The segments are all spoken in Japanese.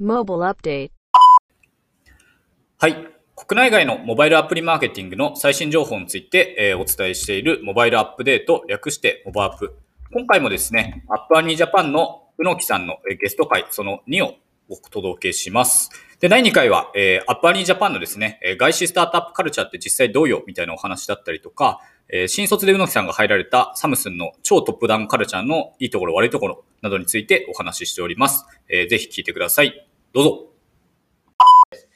Mobile Update はい。国内外のモバイルアプリマーケティングの最新情報について、えーお伝えしているモバイルアップデート、略してモバアップ。今回もですね、アップアニージャパンの宇野木さんのゲスト会、その2をお届けします。で、第2回は、えーアップアニージャパンのですね、えー外資スタートアップカルチャーって実際どうよみたいなお話だったりとか、えー新卒で宇野木さんが入られたサムスンの超トップダウンカルチャーのいいところ悪いところなどについてお話ししております。えーぜひ聞いてください。どうぞ。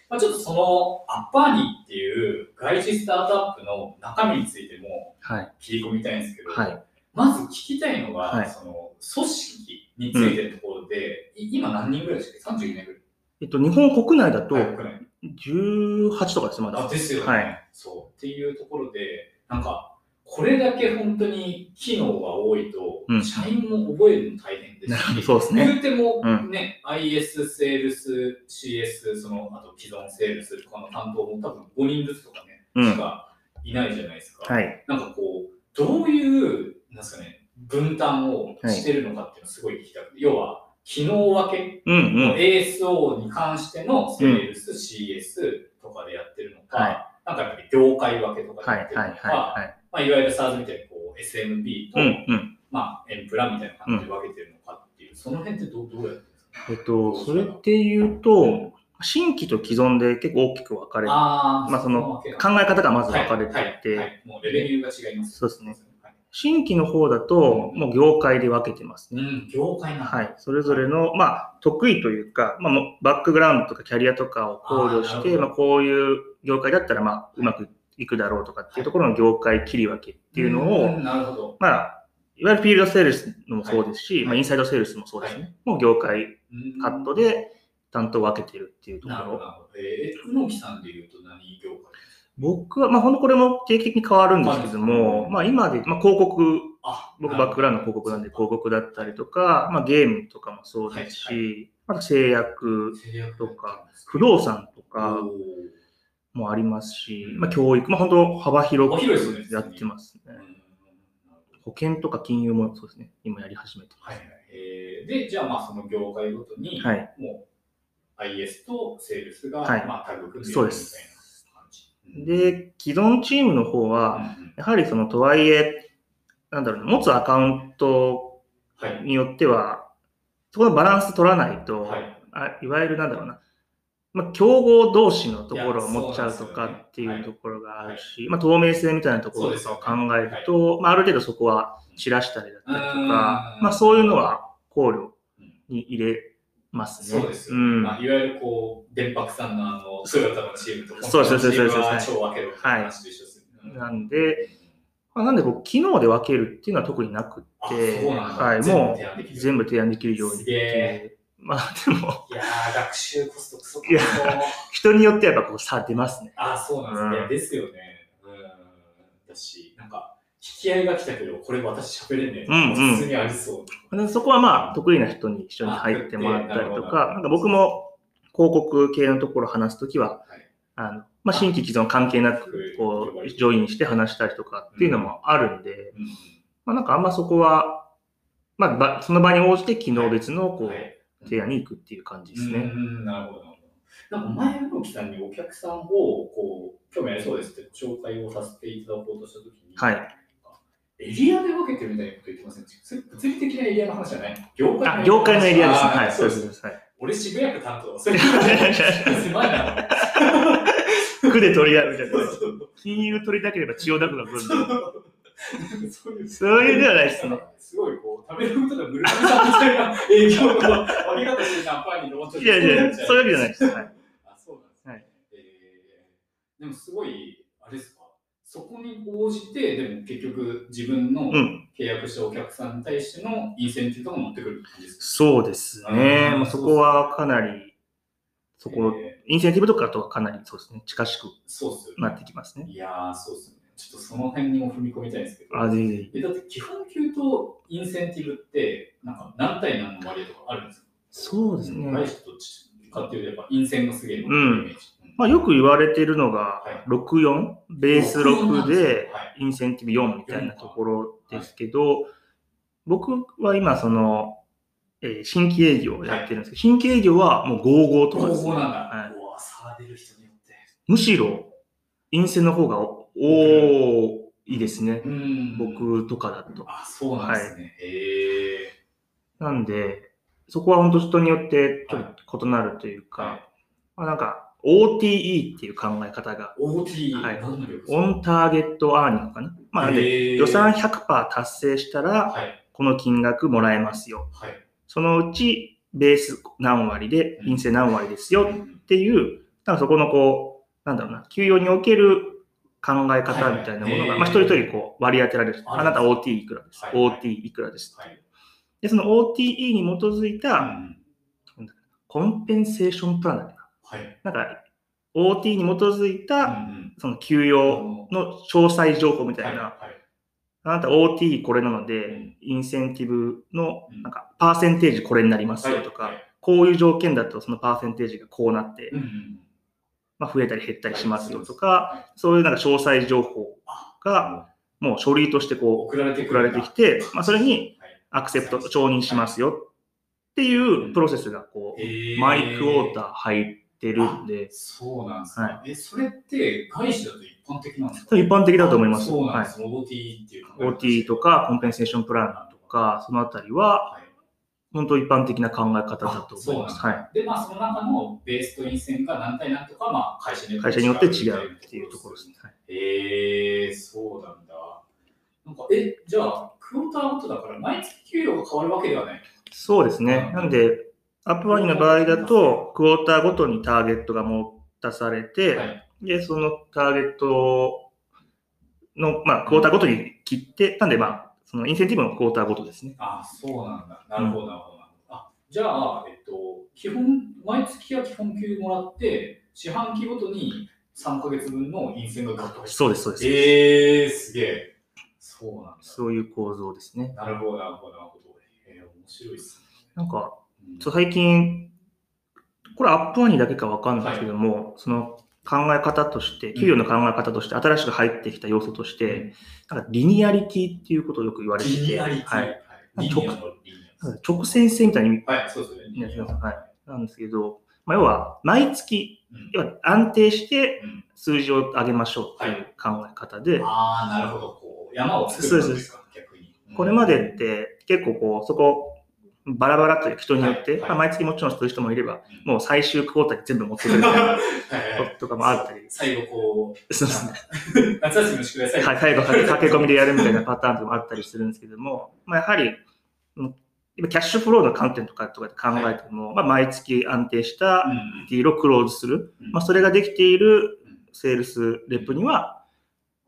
まあ、ちょっとそのアッパーニーっていう外資スタートアップの中身についてもはい。切り込みたいんですけど、はい。まず聞きたいのが、はいその組織についてのところで、い今何人ぐらいでしたっけ ?32 名ぐらい。えっと、日本国内だとはい国内18とかです、まだ。あですよね、はいそう。っていうところで、なんか、これだけ本当に機能が多いと、うん社員も覚えるの大変ですし、そうですね言うてもうんね、IS、セールス、CS、その、あと既存セールスとかの担当も多分5人ずつとかね、うんしかいないじゃないですか。はい。なんかこう、どういう、なんですかね、分担をしてるのかっていうのをすごい聞きたくて、要は、機能分けうんうん。ASO に関してのセールス、CS とかでやってるのか、はいなんかやっぱり業界分けとかはい。でやってるのはい。か、はい。まあ、いわゆる SARS みたいにこう SMB と、うんうん。まあ、エンプラみたいな感じで分けてるのかっていう、その辺ってどうどうやってですか？えっと、それっていうと、新規と既存で結構大きく分かれて、まあその考え方がまず分かれていはいはいて、はいもうレベルが違います。そうですねはい。新規の方だと、もう業界で分けてますね。うん、業界はい。それぞれの、まあ、得意というか、まあ、バックグラウンドとかキャリアとかを考慮して、あまあ、こういう業界だったら、まあ、うまくいくだろうとかっていうところの業界切り分けっていうのを、んなるほど。まあ、いわゆるフィールドセールスのもそうですし、はい。まあ、インサイドセールスもそうですね。はもう業界うんカットで担当を分けてるっていうとこ。ろ。なるほど。えー、宇野木さんで言うと何業界僕は、まあ、ほんとこれも定期的に変わるんですけども、はいまあ、今で、まあ、広告、あ僕バックグラウンドの広告なんで広告だったりとか、まあ、ゲームとかもそうですし、あと製薬制約とか、不動産とかもありますし、うん。まあ、教育、まあ、本当幅広くやってますね。保険とか金融もそうですね、今やり始めてまはいはい。えーで、じゃあまあその業界ごとに、す。はい。もう IS とセールスが、はい。まあタグ組んでるみたいな感じ。うん、で、既存チームの方うんは、うん。やはりそのとはいえ、なんだろうな、持つアカウントはい。によっては、そこのバランス取らないと、はい。あいわゆるなんだろうな、まあ、競合同士のところを持っちゃうとかっていうところがあるし、まあ、透明性みたいなところとかを考えると、まあ、ある程度そこは散らしたりだったりとうん。か、まあ、そういうのは考慮に入れますね。そうですよ、ね。ん。まあ、いわゆるこう、電白さんのあの、トヨタのチームと、そうそうそうです。本当のチームは超分けろって話と一緒ですよね。なんで、まあ、なんでこう機能で分けるっていうのは特になくて、はい、もう全部提案できる。ようにっていう。まあでも、いやー、学習コストクソいや高人によってはやっぱこう差出ますね。あ、そうなんですね。うん。ですよね。うん。だし、なんか、引き合いが来たけど、これ私喋れねえ。うんうん。普通にありそう。でそこはまあ得意な人に一緒に入ってもらったりとか、なんか僕も広告系のところ話すときは、はい。あのまあ、新規既存関係なくこうジョインして話したりとかっていうのもあるんで、うん。まあ、なんかあんまそこは、まあ、ばその場に応じて機能別のこう、はい提案に行くっていう感じですね。うんなるほど、なんか前の木さんにお客さんをこう興味ありそうですってご紹介をさせていただこうとしたときに、はい。エリアで分けてるみたいなこと言ってません？でしたそれ物理的なエリアの話じゃない？業界あ、業界のエリアですね。はい、そうです。はい。俺渋谷区担当。それ狭いな。区で取り合うみたいな。金融取りたければ千代田区が来るみたいな。そういうそういうではないですね。すごいこう、食べることが村上さんみたいな営業の分け方してるな、パンにローンチいやいや、そういうわけじゃないです。はい。あ、そうなんですね。はいえーでもすごい、あれですか、そこに応じて、でも結局自分のうん。契約したお客さんに対してのインセンティブとか持ってくる感じですか？そうですね。そこはかなり、そこ、えインセンティブとかとはかなりそうですね、近しくなね。ってきますね。いやー、そうっすね。ちょっとその辺にも踏み込みたいんですけど。あ、ぜひぜひ。えだって基本給とインセンティブって、なんか何対何の割合とかあるんですか？そうですね。外資とかっていうと、やっぱインセンがすげえのうんイメージ。まあ、よく言われてるのがはい、64、ベース6ではい、インセンティブ4みたいなところですけど、僕は今、その、えー新規営業をやってるんですけど、新規営業はもう55とかです、ね。なんだ。はいうわ、差出る人によって。むしろ、陰線の方が多いですね。うん僕とかだと。あ、そうなんですね。へえ。なんで、そこは本当人によってちょっと異なるというか、はいまあ、なんか OTE っていう考え方が、OT、はいオンターゲットアーニングかな。まあ、予算100%達成したら、はい。この金額もらえますよ。はい。そのうちベース何割で、陰性何割ですよっていう、なんかそこのこう、なんだろうな、給与における考え方みたいなものが、はいまあ一人一人こう割り当てられる。はいあなた OT いくらです？はい OT いくらです？はい。で、その OTE に基づいたうんコンペンセーションプランだっけな？はい。なんか OT に基づいたんその給与の詳細情報みたいな、はいあなた OT これなのうでん、インセンティブのうんなんかパーセンテージこれになりますよとか、はいこういう条件だとそのパーセンテージがこうなって、うんうんまあ、増えたり減ったりしますよとか、はそういうなんか詳細情報いがもう書類としてこ送られてう送られてきて、まあ、それにはいアクセプト、承認しますよっていうプロセスがこう、マイクウォーター入ってるんで、そうなんですはね。え、それって外資だと一般的なんですか？一般的だと思います。はいそうなんです。OT っていう OT とかコンペンセーションプランとか、そのあたりは、はい本当一般的な考え方だと思います。はですで、まあ、その中のベースと陰線が何対何とか、まあ、会社にい。会社によって違うっていうところですね。はいへえー、そうなんだ。なんか、え、じゃあ、クォーターごとだから、毎月給与が変わるわけではない。そうですね。なんで、アップワニの場合だと、クォーターごとにターゲットが持たされて、はい。で、そのターゲットの、まあ、クォーターごとに切って、なんで、まあ、そのインセンティブのクォーターごとですね。あ、そうなんだ。なるほど、なるほど。あ、じゃあ、えっと、基本、毎月は基本給もらって、四半期ごとに3ヶ月分の陰線がガッとそうです、そうです。えー、すげえ。そうなんだ。そういう構造ですね。なるほど、なるほど、なるほど。えー、面白いっすね。なんか、うん最近、これアップワニだけかわかんないですけども、その考え方として、給与の考え方として、新しく入ってきた要素として、なんかリニアリティっていうことをよく言われてて、リニアリティ。はい。直線性みたいにはい、そうですよね。はいなんですけど、まあ、要は毎月、うん要は安定してうん数字を上げましょうっていう考え方で、ああ、なるほど。こう、山を作るんですか、逆に。これまでって結構こう、そこ、バラバラという人によって、はい。はい。まあ毎月もちろんそういう人もいれば、うん、もう最終クォーターに全部持ってくる。みたいなととかもあったり、最後こう、そうですね。夏休みの宿題最後。はい最後駆け込みでやるみたいなパターンとかもあったりするんですけども、まあ、やはり、うん今キャッシュフローの観点とかとかで考えても、まあ、毎月安定したうん。 deal を close する、うん。まあ、それができているうん。 sales rep には、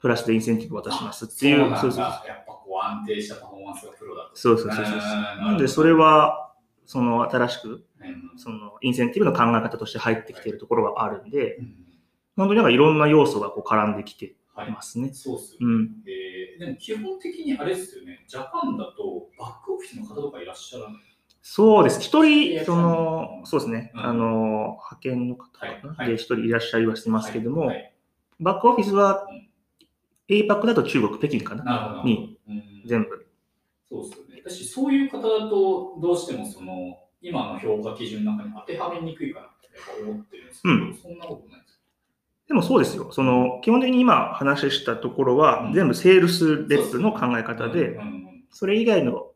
プラスでインセンティブを渡しますっていう、そそううそうなんだ。やっぱこう安定したパフォーマンスがプロだと。そうそうそうそう。うんなんで、それ、は、その新しく、うんそのインセンティブの考え方として入ってきているところはあるんで、うん本当になんかいろんな要素がこう絡んできてはいますね。そうっすよね。うん。えーでも基本的にあれですよね、ジャパンだとバックオフィスの方とかいらっしゃらない？そうです。一人、その、そうですね。うんあの、派遣の方かな、はいはいで一人いらっしゃいはしてますけども、はいバックオフィスはうん APAC だと中国、北京かな？な。にうん全部。そうですよね。私、そういう方だと、どうしてもその、今の評価基準の中に当てはめにくいかなって思ってるんですけど、うん。そんなことないですでもそうですよ。その、基本的に今話したところは、うん全部 sales rep の考えか方で、うんうんそれ以外の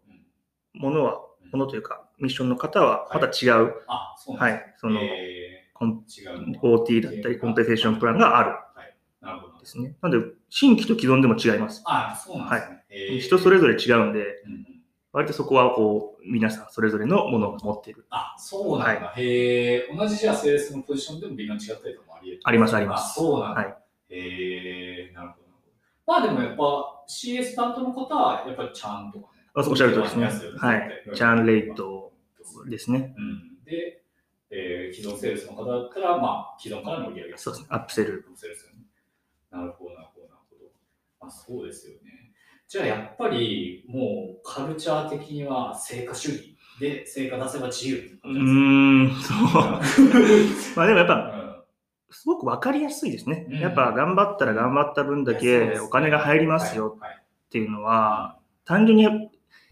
うん。ものは、うん。ものというか、ミッションの方はまた違う、あ、そうはい、その、えコンー違うの OTE だったり、 compensation plan がある。はい。なるほど。ん。ですね。なので、新規と既存でも違います。あ、そうなんですね。えー人それぞれ違うんで、うんうん割とそこはこう、皆さんそれぞれのものを持っている。あ、そうなんだ。へえ、同じじゃあセールスのポジションでも微妙に違ったりとかもあり得るありますありますあそうなんだ。はい。へえ、なるほど。まあでもやっぱ CS 担当の方はやっぱりちゃんとかね。おっしゃるとりですね。はい。チャンレートですね。うん。で、えー既存セールスの方だったら、まあ既存からの売り上げそうですね。アップセル。そうですよね。なるほど、なるほど、なるほど。あ、そうですよね。じゃあやっぱりもうカルチャー的には成果主義で成果出せば自由ってうんそう。まあでもやっぱ、かすごくわかりやすいですね。うん。やっぱ頑張ったら頑張った分だけお金が入りますよっていうのは、単純に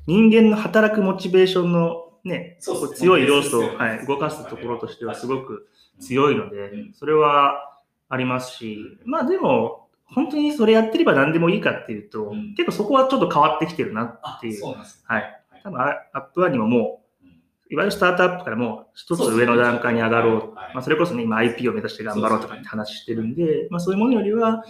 人間の働くモチベーションの、ね、強い要素を、はい、動かすところとしてはすごく強いのでうん、それはありますし、まあでも、本当にそれやってれば何でもいいかっていうと、うん。結構そこはちょっと変わってきてるなあっていう。そうなんですね。はい。多分、アップワンにももうん。う、いわゆるスタートアップからもう一つ上の段階に上がろう。はい。まあ、それこそね、今 IP を目指して頑張ろうとかって話してるんで、まあそういうものよりは、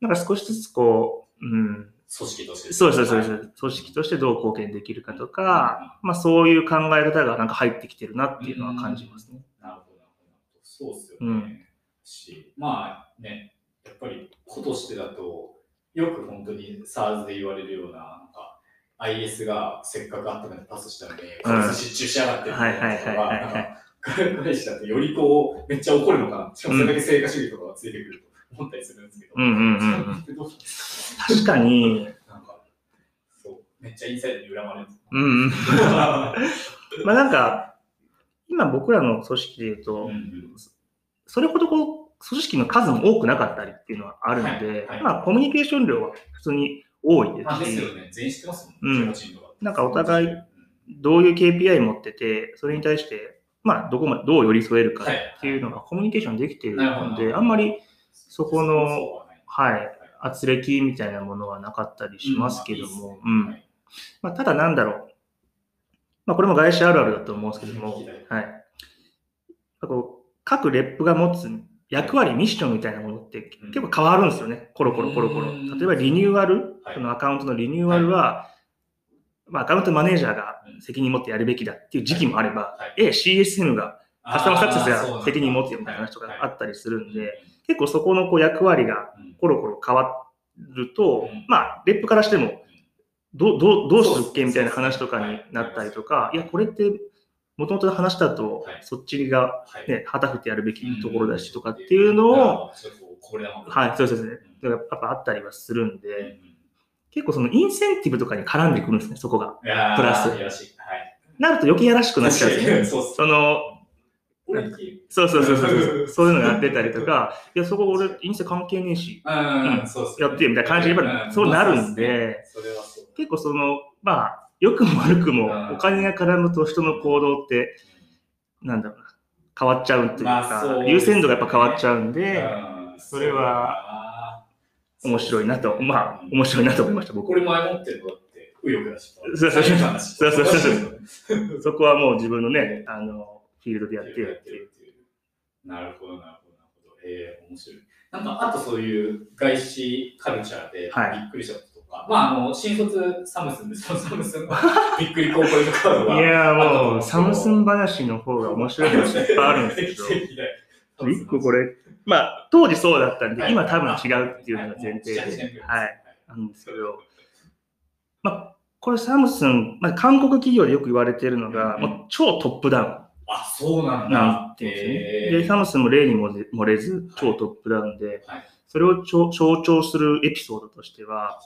なんか少しずつこう、うん、組織として。そうそうそうです。組織としてどう貢献できるかとか、まあそういう考え方がなんか入ってきてるなっていうのは感じますね。なるほど、なるほど。そうっすよね。うん。し、まあね、やっぱり子としてだと、よく本当に SARS で言われるような、なんか IS がせっかくあったのにパスしたのに、こうんいつ失注しやがってるみたいなはいはいはいはいはいなんか彼氏だとよりこう、めっちゃ怒るのかな。しかもそれだけ成果主義とかがついてくると思ったりするんですけど。うんうんうん 確かに、なんか、そう、めっちゃインサイドに恨まれるんですよ。うんうん。まあなんか、今僕らの組織で言うと、うんうんそれほどこう、組織の数も多くなかったりっていうのはあるので、はいはい。まあコミュニケーション量は普通に多いですすし、よね。全員知ってますもうん。ん。18人とかなんかお互いうんどういう KPI 持ってて、それに対して、まあどこまでどう寄り添えるかっていうのがコミュニケーションできているので、あんまり、そこのはないはい、圧力みたいなものはなかったりしますけども、うん。まあ、ただなんだろう、まあ、これも外資あるあるだと思うんですけども、はい、こう各レップが持つ役割、ミッションみたいなものってうん。結構変わるんですよね、コロコロコロコロ。うん例えばリニューアル、はい。そのアカウントのリニューアルは、まあ、アカウントマネージャーが責任持ってやるべきだっていう時期もあれば、はい。え CSM がカスタマーサクセスが責任持つよみたいな話とかあったりするんはいで、結構そこのこう役割がうん。コロコロ変わると、うん。まあ、レップからしても、どうどうどうするっけみたいな話とかになったりとか、いや、これって、もともとの話だとはい、そっちが、はい。ね、旗振ってやるべきところだしとかうんっていうのを、、はい、そうですね。うんやっぱあったりはするんで、うん。結構そのインセンティブとかに絡んでくるんですね、そこが。プラス。なると余計やらしくなっちゃうんですよね。その、そうそうそうそうそう、いうのやってたりとか、いや、そこ俺、インスタ関係ねえし、やってよみたいな感じでそうなるんで、結構その、まあ、良くも悪くもうん。お金が絡むと人の行動って、なんだろうな、変わっちゃうっていうまあか、優先度がやっぱ変わっちゃうんで、うん。それは面白いなと、まあ、うん面白いなと思いました、僕。これ前持ってるのだって、右翼だし。そうそうそう。そうそこはもう自分の ね、あの、フィールドでやってよっていう。なるほど、なるほど、なるほど。ええ面白い。なんか、あとそういう外資カルチャーではい。びっくりしたこととか、まあ、あの、新卒サムスンで、そ のサムスンのびっくりコーポレートカードが。いやーもう、サムスン話の方が面白い話いっぱいあるんですけど、一個これ、まあ、当時そうだったんで、今多分違うっていうのが前提で、はい、なんですけど、まあ、これサムスン、まあ、韓国企業でよく言われてるのが、うんもう超トップダウあ、そうなんンだ。なんてですね。で、サムスンも例にも漏れず、超トップダウンで、はい。それを象象徴するエピソードとしては、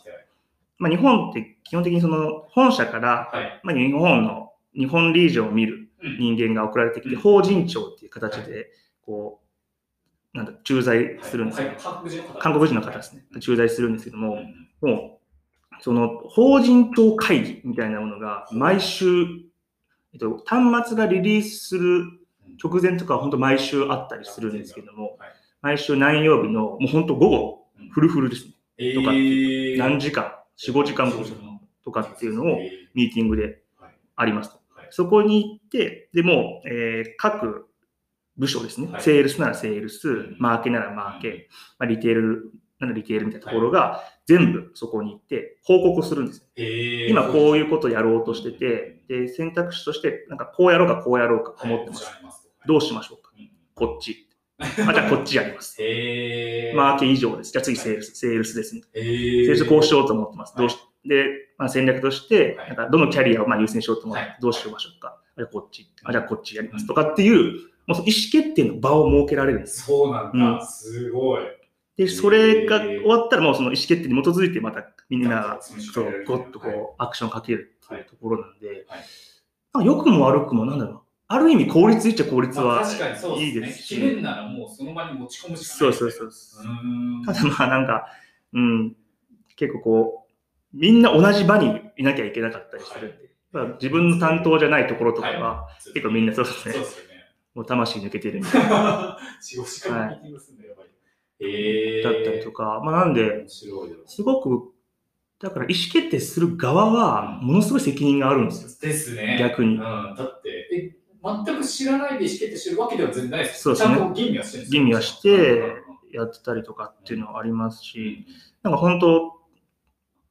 まあ、日本って基本的にその本社から、はい。まあ、日本の、日本リージョンを見るうん。人間が送られてきて、うん。法人庁っていう形で、こう、なんだ、駐在するんです。よ。韓国人の方韓国人の方ですね。駐在するんですけども、うん。もう、その法人庁会議みたいなものが毎週、えっと、端末がリリースする直前とかは本当毎週あったりするんですけども、はい。毎週何曜日のもう本当午後、うん。フルフルですね。えとか何時間、4、5時間後とかっていうのをえミーティングではいありますと。はい。そこに行って、でもう、えー各部署ですね、はい。セールスならセールスん、マーケならマーケ、まあ、リテールならリテールみたいなところが全部そこに行って報告するんです今こういうことをやろうとしてて、で選択肢としてなんかこうやろうかこうやろうか思ってます。どうしましょうか。うん。こっち。あ、じゃあこっちやります。へーマーケ以上です。じゃあ次セールス、セールスですね。へセーールスこうしようと思ってます。どうしで、まあ、戦略として、はいなんかどのキャリアをまあ優先しようと思ってはい、どうしましょうか。あじゃあこっち。あじゃあこっちやります。とかっていう、もうその意思決定の場を設けられるんです。そうなんうんだ。すごい。で、それが終わったらもうその意思決定に基づいてまたみんなが、そうゴッとこう、アクションかけるっていうところなんで、はいなんか良くも悪くもなんだろう。ある意味効率いいっちゃ効率はまあ確かにそういいでですすし。ね決めんならもうその場に持ち込むしかない。そうそうそう。ただまあなんか、うん、結構こう、みんな同じ場にいなきゃいけなかったりするんで、まあ自分の担当じゃないところとかは、は結構みんなそうですねそうですよね。もう魂抜けてるみたいな、仕事からミーティングするんだ、やばい。えー。だったりとか、まあなんで。すごく、だから意思決定する側は、ものすごい責任があるんですよ。ですね。逆にうん。だって、え、全く知らないで意思決定してるわけでは全然ないです。そうですね。ちゃんと吟味はしてるんですよ。吟味はしてやってたりとかっていうのはありますし、なんか本当、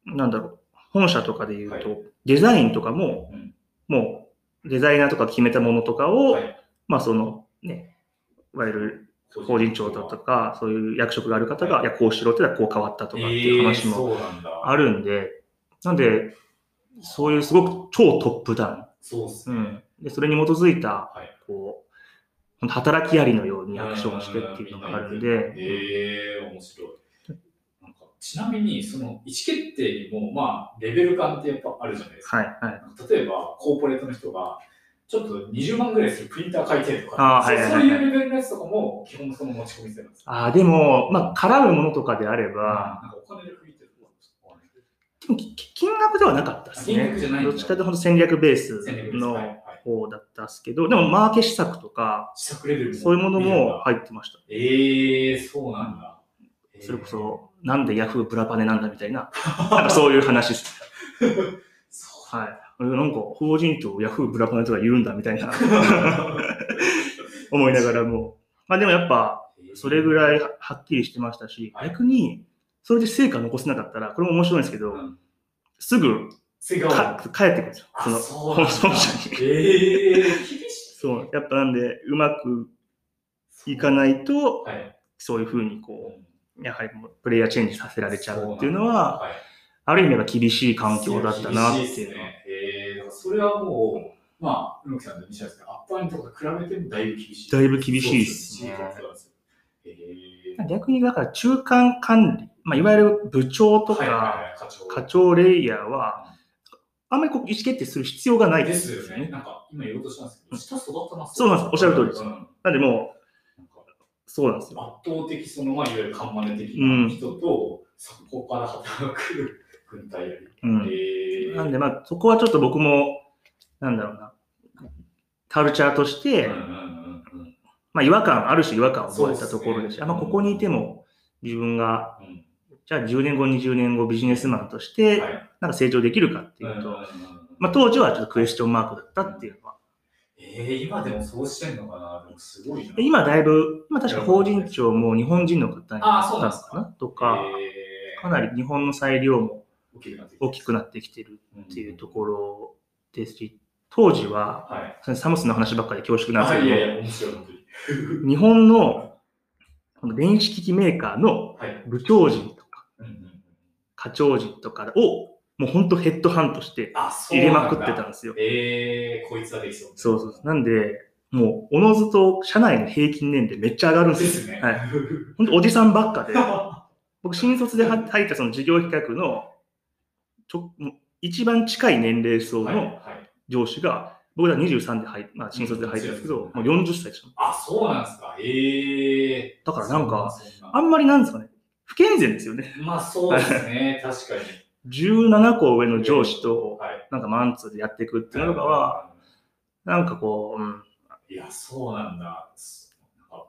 なんだろう、本社とかで言うと、はデザインとかも、うん。もうデザイナーとか決めたものとかを、はい。まあそのね、いわゆる法人長だとか、そういう役職がある方が、い。や、こうしろってこう変わったとかっていう話も。あるんで、なんで、そういうすごく超トップダウン。そうっすね。うん。で、それに基づいた、はい。こう、働きありのようにアクションをしてっていうのがあるんで、ええ面白い。なんかちなみに、その意思決定にも、まあ、レベル感ってやっぱあるじゃないですか。はい、はい。例えば、コーポレートの人が、ちょっと20万ぐらいするプリンター買いたいとか、そういうレベルのやつとかも、基本その持ち込み制なんですかああ、でも、まあ、絡むものとかであれば、なんかお金で吹いてる金額ではなかったです金額ね。じゃないどっちかというと戦略ベースの方だったんですけど、でもマーケ施策とか、試作レベルそういうものもい。入ってました。ええそうなんだ。えーそれこそ、なんでヤフーブラパネなんだみたいな、なんかそういう話です。はい。なんか、法人とヤフーブラパネとか言うんだみたいな 思いながらも。まあでもやっぱ、それぐらいはっきりしてましたし、はい逆に、それで成果残せなかったら、これも面白いんですけど、うんすぐセガか帰ってくるんですよ。あその本社に。ええ厳しい。そう、やっぱなんで、うまくいかないと、はい。そういうふうにこう、やはりプレイヤーチェンジさせられちゃうっていうのは、はい、ある意味は厳しい環境だったなっていうのは。ね、えー、だからそれはもう、まあ、宇野木さんと西田さん、アッパーにとか比べてもだいぶ厳しい。だいぶ厳しいですね。えー、逆にだから中間管理、まあ、いわゆる部長とか課長レイヤーは、あんまりこう意思決定する必要がないでですすよね。なんか、今言おうとしたんですけど、下育ったなそう。なんです。おっしゃる通りです。うん。なんでもう、そうなんですよ。圧倒的、その、まあ、いわゆる看板的な人と、そこから働く軍隊やり。うん。えー、なんで、まあ、そこはちょっと僕も、なんだろうな、カルチャーとして、まあ、違和感、ある種違和感を覚えたところですし、あまあ、ここにいても自分が、うんじゃあ10年後、20年後ビジネスマンとして、はいなんか成長できるかっていうと、まあ、当時はちょっとクエスチョンマークだったっていうのは。えー、今でもそうしてんのかな？でもすごいな。で今だいぶ、今確か法人長も日本人の方になあーそうなんですかったのかなとか、えーかなり日本の裁量も大きくなって大きてるっっていうところですし、当時は、はい。サムスの話ばっかりで恐縮なんあですけど。日本の電子機器メーカーのはい。部長陣課長陣とかを、もう本当ヘッドハントして入れまくってたんですよ。えー、こいつはできそう。そうそう。なんで、もう、おのずと社内の平均年齢めっちゃ上がるんでよ。ですすね。はい。本当おじさんばっかで、僕、新卒で入ったその事業企画のちょ一番近い年齢層はい。のはい。上司が、僕ら23で入っ、まあ、新卒で入ったんですけど、うんもう40歳でした。あ、そうなんですか。えー。だからなんか、あんまりなんですかね、不健全ですよね。まあそうですね、確かに。17個上の上司と、はい。なんかマンツーでやっていくっていうのは、なんかこう、うん、いや、そうなんだ。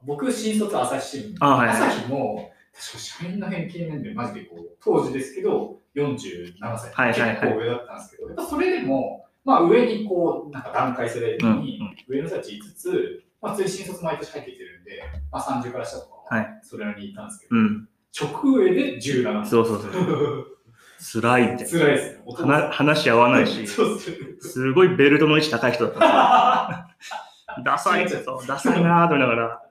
僕、新卒朝日新聞。あはいはい朝日も、確か社員の平均年齢、マジでこう、当時ですけど、47歳。はいはいはい結構上だったんですけど、やっぱそれでも、まあ上にこう、なんか段階世代的に上の人たち5つ、まあ普通に新卒毎年入ってきてるんで、まあ30から下とかはは、それなりにいたんですけど、うん、直上で17そうそうそう。辛いみたい辛いですね。な。話話し合わないし、そうっすごいベルトの位置高い人だった。ダサいそうダサいなーと思いながら、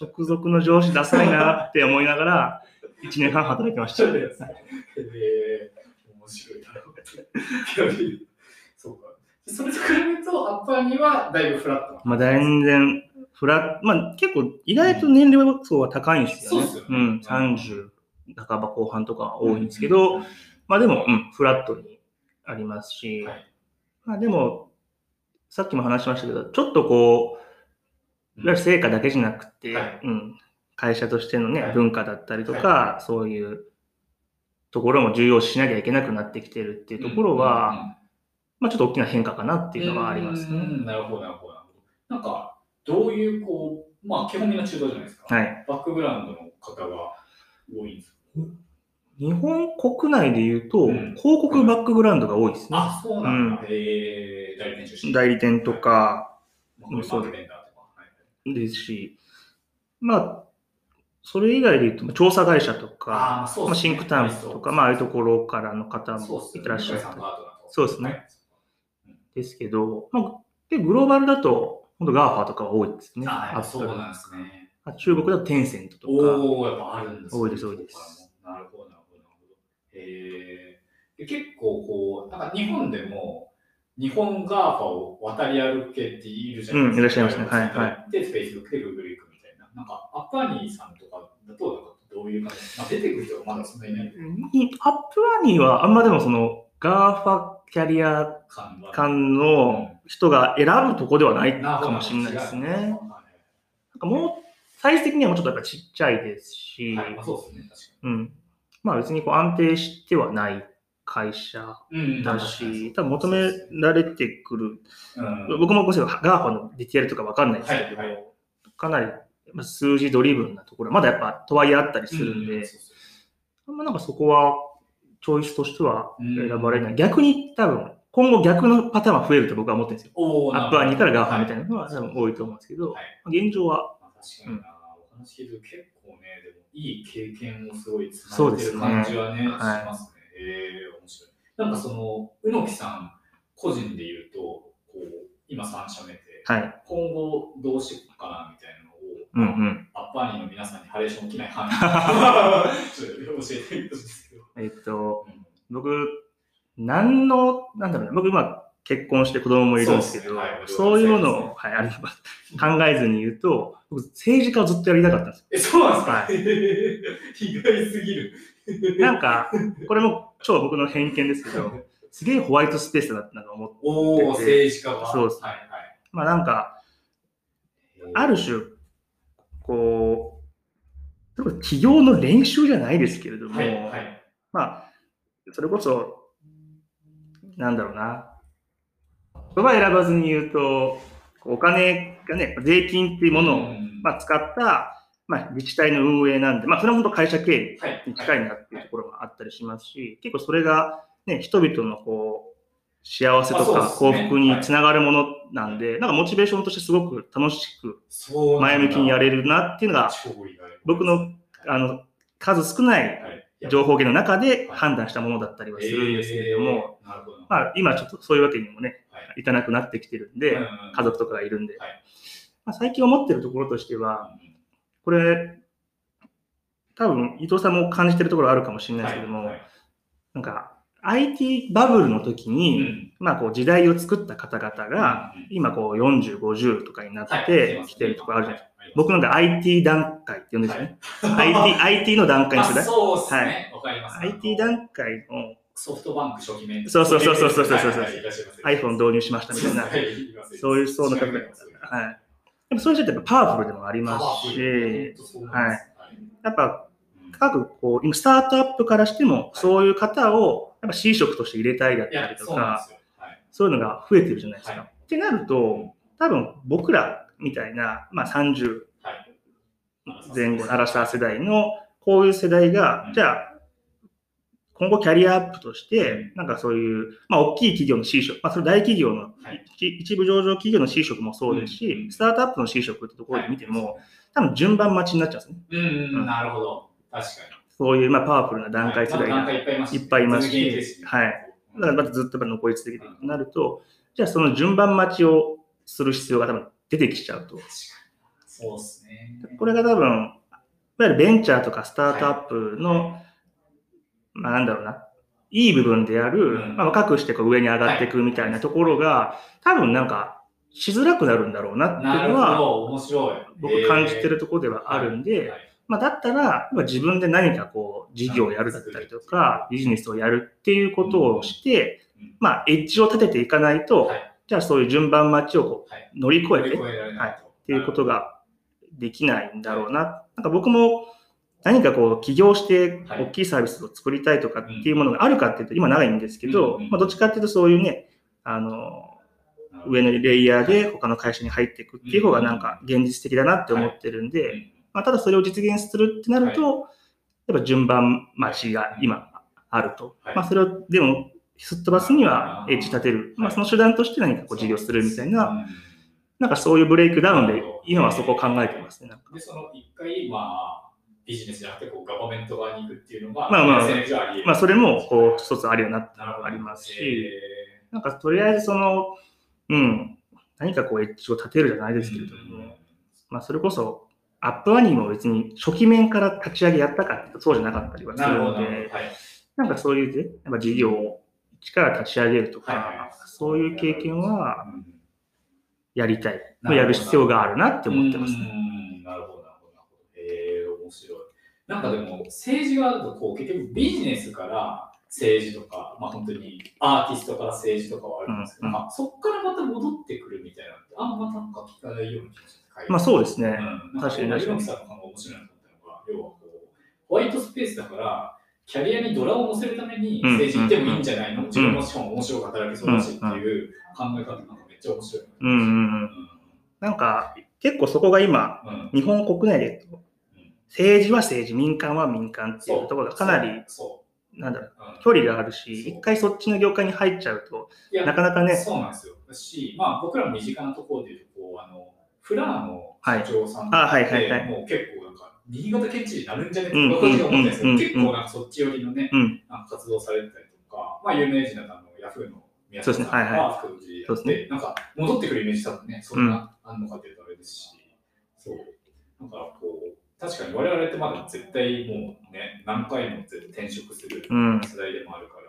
直属の上司ダサいなーって思いながら、1年半働いてました。えー、面白いな。そうか。それと比べると、アッパーにはだいぶフラットな。まあ、全然、フラまあ、結構、意外と年齢層は高いんですよね。そうん、30半ば後半とかは多いんですけど、まあでも、うん、フラットにありますし、はい。まあでも、さっきも話しましたけど、ちょっとこう、いわゆる成果だけじゃなくて、はい。うん、会社としてのね、はい。文化だったりとか、はそういうところも重要視しなきゃいけなくなってきてるっていうところは、まあ、ちょっと大きな変化かなっていうのはありますね。なるほど。なるほど。なんか、どういう、こう、まあ、基本みんな中東じゃないですか。はい。バックグラウンドの方が多いんですか？日本国内で言うと、うん広告バックグラウンドが多いですね。あ、そうなんだ。へえ代理店出身。代理店とか。はいですし、まあ、それ以外で言うと、まあ調査会社とか、あーそうまあ、シンクタンクとか、まあ、ああいうところからの方もいてらっしゃったり向井さんがアートだとそうですねはいですけど、まあ、でグローバルだと、本当 GAFA とかは多いですね。あそうなんですね。あ中国だとテンセントとか、おおやっぱあるんですね多いです多いですなるほど、なるほど、なるほど。えー、で結構こう、なんか日本でも、日本 GAFA を渡り歩けっているじゃないですか。うんいらっしゃいますねはいはいで、Facebook で Google 行くみたいな。なんか、 App Annie さんとかだと、なんかどういう感じ？まあ、出てくる人がまだそんなにいないに App Annie は、あんまでもその、 GAFA キャリア。間の人が選ぶとこではないかもしれないですね。なんかもう、サイズ的にはもうちょっとやっぱちっちゃいですし、はい、まあ、そうですね、確かうん。まあ別にこう安定してはない会社に。うん。だし、多分求められてくる、うん、僕もごめんなさい GAFA のディテールとかわかんないですけども、はいはかなりまあ数字ドリブンなところはまだやっぱとはいえあったりするんで、うそうそうまあなんかそこはチョイスとしてはうん選ばれない。逆に多分、今後逆のパターンは増えると僕は思ってるんですよ。 App Annie から GAFA みたいななのは多分多いと思うんですけど、はい現状は、まあ確かにな、お話聞いて結構ね、でもいい経験をすごいつなげてるそうですね感じはね、はいしますね。へえ面白い。なんかその、宇野木さん個人で言うと、こう今3社目で、はい。今後どうしていくかなみたいなのを、うんうん。アッパーニーの皆さんにハレーション起きない範囲 ちょっと教えてほしいんですけど。えっと、うん僕、何の、なんだろうな、僕今結婚して子供もいるんですけど、そうはいそういうものを、はい、あります考えずに言うと、僕政治家をずっとやりたかったんですえ、そうなんですか、は 意外すぎる。よ。なんか、これも超僕の偏見ですけど、すげえホワイトスペースだなってなんか思って、おお、政治家が。そうですはいはい。まあなんか、ある種、こう、企業の練習じゃないですけれども、はいはい。まあ、それこそ、なんだろうな、言葉選ばずに言うと、お金がね、税金っていうものを、うん。まあ、使った、まあ、自治体の運営なんで、まあ、それは本当会社経営はい。に近いなっていうところがあったりしますし、結構それが、ね、人々のこう、幸せとか幸福につながるものなんで、なんかモチベーションとしてすごく楽しく前向きにやれれるなっていうのが、る僕のあの数少ない情報源の中ではい。判断したものだったりはするんですけれども、、ど。まあ、今ちょっとそういうわけにもね、はい。いかなくなってきてるんで、家族とかがいるんで、はい。まあ、最近思ってるところとしては、これ、多分伊藤さんも感じてるところあるかもしれないですけども、なんか IT バブルの時に、うん。まあこう時代を作った方々が、今こう40、50とかになっはいてきてるところあるじゃないですか。僕なんか IT 段階って呼んでるんですよね。IT, IT の段階まあにする。そうですね。わかります。IT 段階のソフトバンク初期面そうそうそうそうそうそうそうはいはい iPhone 導入しましたみたいな、そういう層の方々。はい。でもそういう人ってやっぱパワフルでもありますし、はいやっぱ各こう、今スタートアップからしても、そういう方をやっぱ C 職として入れたいだったり、とかそういそういうのが増えてるじゃないですか。はいってなると、多分僕らみたいな、まあ、30はい。前後のアラサー世代のこういう世代がう、ん。じゃあ、今後キャリアアップとしうて、なんかそういう、まあ、大きい企業の C 職、まあ、それ大企業の、はい。一一部上場企業の C 職もそうですし、うんスタートアップの C 職ってところで見ても、多分順番待ちになっちゃうんですね。うんうん、なるほど。確かに。そういう、まあ、パワフルな段階世代がはい。っぱいいますしはい。だからまたずっとやっぱ残り続けていくとなると、じゃあその順番待ちをする必要が多分出てきちゃうと。そうですね。これが多分、いわゆるベンチャーとかスタートアップの、まあなんだろうな、いい部分である、うん。まあ、若くしてこう上に上がっていくみたいなところが、多分なんかしづらくなるんだろうなってないるうのは、面白い。僕感じてるところではあるんで、はい。まあ、だったら、まあ自分で何かこう、事業をやるだったりとか、ビジネスをやるっていうことをしてうん、まあ、エッジを立てていかないとはい、じゃあそういう順番待ちを乗り越えてっ乗り越えられないと。ていうことができないんだろうな。なんか僕も何かこう、起業してはい。大きいサービスを作りたいとかっていうものがあるかっていうと、今ないんですけどまあ、どっちかっていうとそういうね、あの、上のレイヤーで他の会社に入っていくっていう方がなんか現実的だなって思ってるんで、まあ、ただそれを実現するってなると、やっぱ順番待ちが今あると。まあ、それをでもすっ飛ばすにはエッジ立てる。まあ、その手段として何かこう事業するみたいな、なんかそういうブレイクダウンで今はそこを考えてますね。で、その一回、まあ、ビジネスじゃなくてこうガバメント側に行くっていうのが、まあまあ、まあ、それもこう一つあるよなってありますし、なんかとりあえずその、うん、何かこうエッジを立てるじゃないですけれども、まあそれこそアップアニーも別に初期面から立ち上げやったかってそうじゃなかったりはするので、なんかそういう、ね、やっぱ事業を一から立ち上げるとか、そういう経験はやりたい。やる必要があるなって思ってますね。なるほど、なるほど。ええー、面白い。なんかでも、政治があると、こう、結局ビジネスから政治とか、まあ本当にアーティストから政治とかはあるんですけど、うんまあ、そこからまた戻ってくるみたいなって、あんまなんか聞かないような気がして。まあそうですね。うん、確かに。確かに。さん面白いなと思ったのが、要はこう、ホワイトスペースだから、キャリアにドラを乗せるために政治行ってもいいんじゃないの、自分もしかも面白く働けそうだしっていう考え方なんかめっちゃ面白い。うんうんうん。なんか、結構そこが今、日本国内で、政治は政治、民間は民間っていうところがかなり、なんだろう、距離があるし、一回そっちの業界に入っちゃうと、なかなかね。そうなんですよ。し、まあ僕らも身近なところで言うと、こう、あの、フラーの社長さんって、はい、はい。はい。もう結構なんか、新潟県知事になるんじゃないかと思うんですけど、結構なんかそっち寄りのね、活動されてたりとか、まあ有名人だとあの、ヤフーの宮下さんが副知事やって、なんか戻ってくるイメージ多分ね、そんなあんのかっていうとあれですし、そう。だからこう、確かに我々ってまだ絶対もうね、何回も転職する世代でもあるから、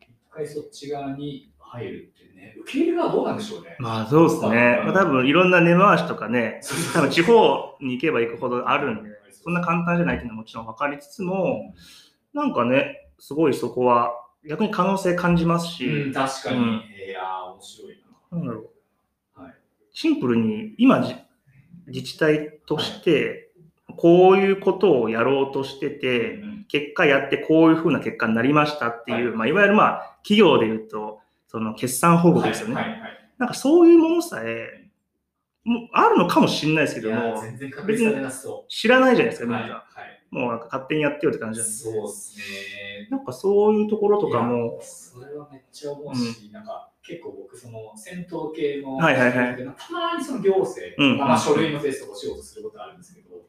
一回そっち側に入るってね、受け入れがどうなんでしょうね。まあそうですね。まあ、多分いろんな根回しとかね、多分地方に行けば行くほどあるんで、そんな簡単じゃないっていうのはもちろん分かりつつも、なんかね、すごいそこは逆に可能性感じますし。うん、確かに。うん、いや面白いな。なんだろう。はい、シンプルに今自治体として、こういうことをやろうとしてて、結果やってこういうふうな結果になりましたっていう、はいまあ、いわゆるまあ企業で言うと、その決算報告ですよね。はいはいはい、なんかそういうものさえ、もあるのかもしれないですけども、別に知らないじゃないですか、皆さん。はいもうなんか勝手にやってよって感じなんで。そうですね。なんかそういうところとかも。それはめっちゃ思うし、うん、なんか結構僕、その戦闘系の、はいはいはい、たまにその行政、うん、まあ、書類のテストお仕事することあるんですけど、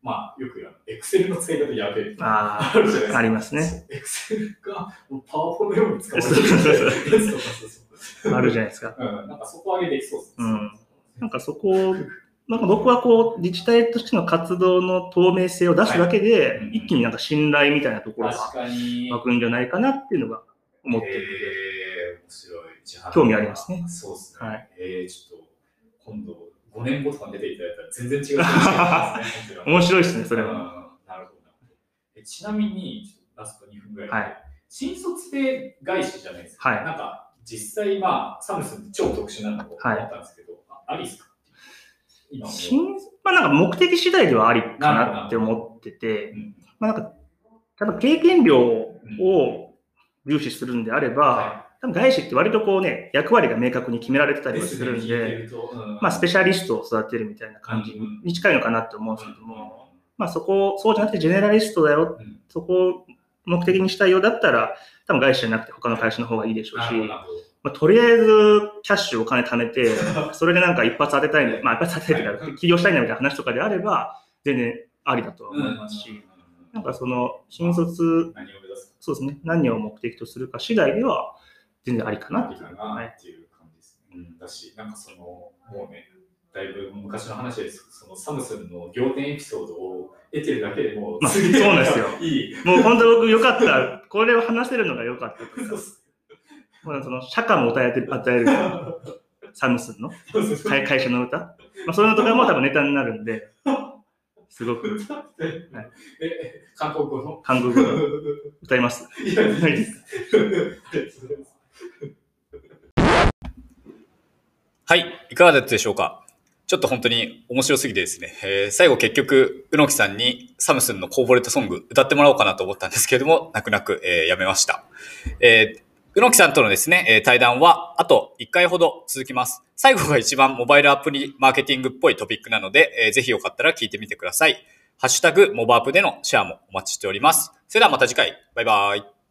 まあ、よくやる、エクセルの使い方やべえああるじゃないですか。ありますね。エクセルがもうパワポのように使われてるあるじゃないですか。うん、なんかそこ上げできそうです、うん。なんかそこなんか僕はこう、自治体としての活動の透明性を出すだけで、はい一気になんか信頼みたいなところが湧くんじゃないかなっていうのが思ってるので、えー、面白い。興味ありますね。そうですね。はい、えー、ちょっと、今度、5年後とか出ていただいたら全然違うね。面白いですね、それは。なるほど。ちなみに、ラスト2分ぐらいで、はい、新卒で外資じゃないですか。はい、なんか、実際、まあ、サムスンって超特殊なのと思ったんですけど、はい、ありですか？新まあなんか目的次第ではありかなって思ってて、うん、まあなんか、多分経験量を重視するんであれば、多分外資って割とこうね、役割が明確に決められてたりはするんで、まあスペシャリストを育てるみたいな感じに近いのかなって思うんですけども、まあそこ、そうじゃなくてジェネラリストだよ、そこを目的にしたいようだったら、多分外資じゃなくて他の会社の方がいいでしょうし、まあ、とりあえずキャッシュお金貯めて、それでなんか一発当てたいんまあ一発当てたい起業したいんだみたいな話とかであれば、全然ありだと思いますし、なんかその新卒、そうですね、何を目的とするか次第では、全然ありかなっていう。はい、っていう感じですね。うん、だし、なんかその、もうね、だいぶ昔の話です。そのサムスンの仰天エピソードを得てるだけでも、まあ、そうなんですよ。いい。もう本当僕よかった。これを話せるのが良かった。その社会も与えて与える。サムスンの？会社の歌、まあ、そういうのとかも多分ネタになるんで、すごく。はい、え、韓国語の？韓国語歌います。いや、ないです。はい、いかがだったでしょうか？ちょっと本当に面白すぎてですね、えー、最後結局、宇野木さんにサムスンのコーボレートソング歌ってもらおうかなと思ったんですけれども、泣く泣く、えー、やめました。えーうのきさんとのですね、対談はあと1回ほど続きます。最後が一番モバイルアプリマーケティングっぽいトピックなので、ぜひよかったら聞いてみてください。ハッシュタグモバアップでのシェアもお待ちしております。それではまた次回。バイバイ。